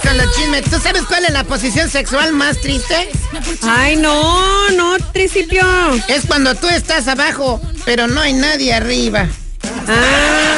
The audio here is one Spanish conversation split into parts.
Con los chismes, ¿tú sabes cuál es la posición sexual más triste? Ay, no, no, Tricipio. Es cuando tú estás abajo, pero no hay nadie arriba. Ay.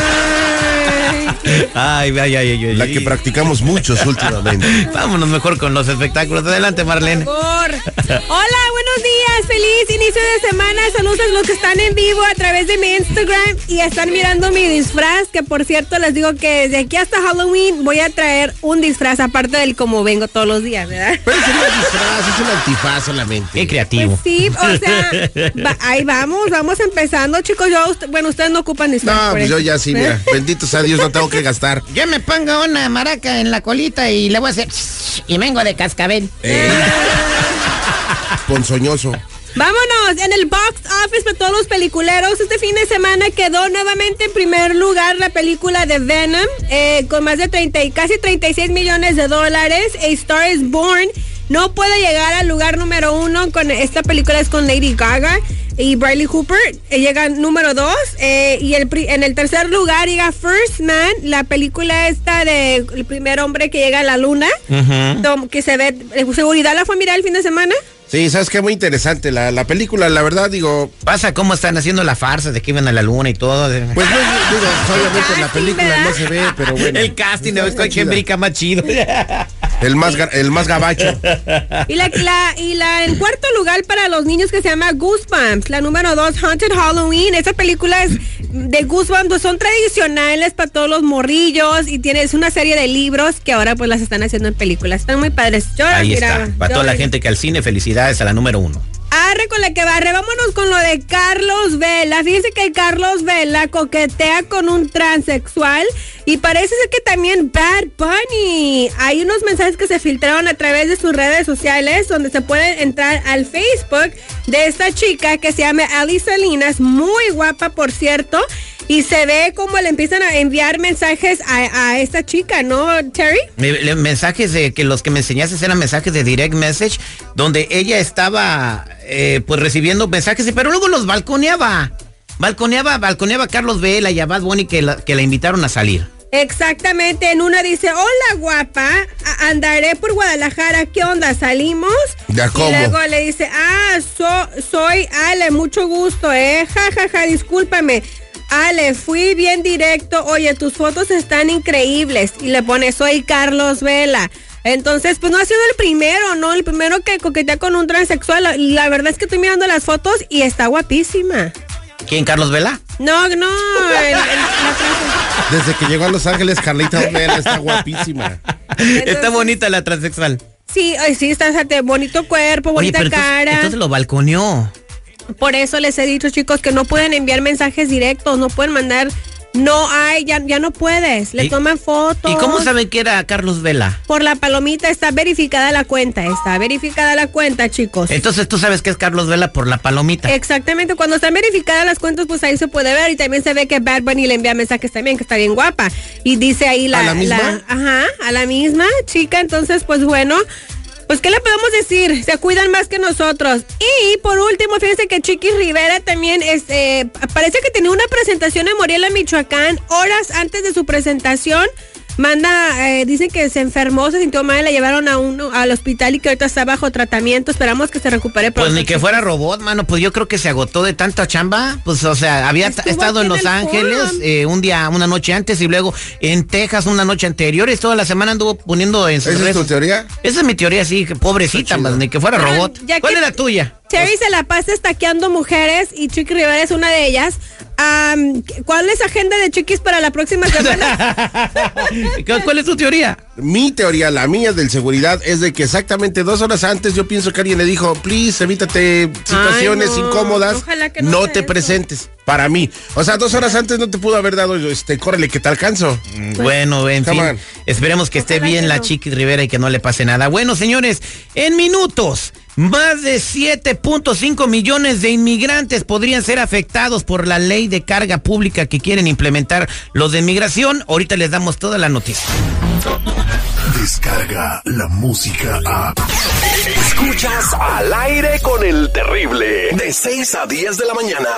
Ay, ay, ay, ay, ay. La que practicamos muchos últimamente. Vámonos mejor con los espectáculos. Adelante, Marlene. Por favor. Hola, buenos días. Feliz inicio de semana. Saludos a los que están en vivo a través de mi Instagram y están mirando mi disfraz. Que por cierto, les digo que desde aquí hasta Halloween voy a traer un disfraz aparte del como vengo todos los días, ¿verdad? Pero es un disfraz, es un antifaz solamente. Qué creativo. Pues sí, o sea, va- ahí vamos, vamos empezando, chicos. Yo, usted- bueno, ustedes no ocupan disfraz. No, pues yo ya sí, mira. Bendito sea Dios, no tengo que gastar. Yo me pongo una maraca en la colita y le voy a hacer... Y vengo de cascabel. Eh, ponzoñoso. Vámonos, en el box office para todos los peliculeros, este fin de semana quedó nuevamente en primer lugar la película de Venom, eh, con más de 30 y casi 36 millones de dólares. A Star is Born no puede llegar al lugar número uno con esta película es con Lady Gaga y Bradley Cooper. eh, llega número dos eh, y el, pri- en el tercer lugar llega First Man, la película esta de el primer hombre que llega a la luna, que se ve, eh, seguridad la fue a mirar el fin de semana. Sí, sabes que muy interesante la, la película, la verdad, digo, Pasa cómo están haciendo la farsa de que iban a la luna y todo. pues no, digo, obviamente en la casting, película ¿verdad? no se ve, pero bueno. el casting de chida. brinca más chido. El más, el más gabacho. Y la, la- y la en cuarto lugar para los niños que se llama Goosebumps, la número dos, Haunted Halloween. Esta película es de Goosebumps, pues son tradicionales para todos los morrillos y tiene, es una serie de libros que ahora pues las están haciendo en películas. Están muy padres. Yo Ahí miraba. está. Para Yo toda la gente que al cine, felicidades a la número uno. Arre con la que barre, vámonos con lo de Carlos Vela. Fíjense que Carlos Vela coquetea con un transexual y parece ser que también Bad Bunny. Hay unos mensajes que se filtraron a través de sus redes sociales donde se pueden entrar al Facebook de esta chica que se llama Ali Salinas, muy guapa por cierto. Y se ve como le empiezan a enviar mensajes a, a esta chica, ¿no, Terry? Me- le- Mensajes de que los que me enseñaste eran mensajes de direct message, donde ella estaba eh, pues recibiendo mensajes, pero luego los balconeaba. Balconeaba, balconeaba a Carlos Vela y a Bad Bunny que la, que la invitaron a salir. Exactamente, en una dice, hola guapa, andaré por Guadalajara, ¿qué onda? ¿Salimos? Ya, Y luego le dice, ah, so- soy Ale, mucho gusto, eh, ja, ja, ja, discúlpame. Ale, fui bien directo, oye, tus fotos están increíbles. Y le pone, soy Carlos Vela. Entonces, pues no ha sido el primero, ¿no? El primero que coquetea con un transexual. La, verdad es que estoy mirando las fotos y está guapísima. ¿Quién, Carlos Vela? No, no, el- el-. Desde que llegó a Los Ángeles, Carlita Vela está guapísima. Está bonita la transexual. Sí, ay, sí, está, está bonito cuerpo, Oye, bonita pero entonces, cara. entonces lo balconeó. Por eso les he dicho, chicos, que no pueden enviar mensajes directos, no pueden mandar. No hay, ya, ya no puedes. Le ¿Y- toman fotos. ¿Y cómo saben que era Carlos Vela? Por la palomita está verificada la cuenta. Está verificada la cuenta, chicos. Entonces tú sabes que es Carlos Vela por la palomita. Exactamente, cuando están verificadas las cuentas, pues ahí se puede ver y también se ve que Bad Bunny le envía mensajes también, que está bien guapa. Y dice ahí la... ¿A la misma? ajá, a la misma chica, entonces pues bueno, pues ¿qué le podemos decir? Se cuidan más que nosotros. Y por último, fíjense que Chiquis Rivera también es, eh, parece que tenía una presentación en Morelia, Michoacán, horas antes de su presentación. Manda, eh, dice que se enfermó, se sintió mal, la llevaron a uno al hospital y que ahorita está bajo tratamiento. Esperamos que se recupere pronto. Pues ni que fuera robot, mano. Pues yo creo que se agotó de tanta chamba. Pues, o sea, había Estuvo estado en Los el Ángeles eh, un día, una noche antes y luego en Texas una noche anterior. Y toda la semana anduvo poniendo en sus ¿Esa es tu teoría? Esa es mi teoría, sí, que pobrecita, más ni que fuera robot. ya ¿Cuál que- es la tuya? Terry se la pasa estaqueando mujeres y Chiqui Rivera es una de ellas. ¿Cuál es la agenda de Chiquis para la próxima semana? ¿Cu- ¿Cuál es tu teoría? Mi teoría, la mía del seguridad, es de que exactamente dos horas antes yo pienso que alguien le dijo, please, evítate situaciones Ay, no. incómodas, Ojalá que no no te eso. presentes. Para mí. O sea, dos horas antes no te pudo haber dado, este, córrele que te alcanzo. Bueno, en Come fin, on. esperemos que esté bien que la no. Chiqui Rivera y que no le pase nada. Bueno, señores, en minutos Más de 7.5 millones de inmigrantes podrían ser afectados por la ley de carga pública que quieren implementar los de inmigración. Ahorita les damos toda la noticia. Descarga la música a. Escuchas al aire con el terrible. De 6 a 10 de la mañana.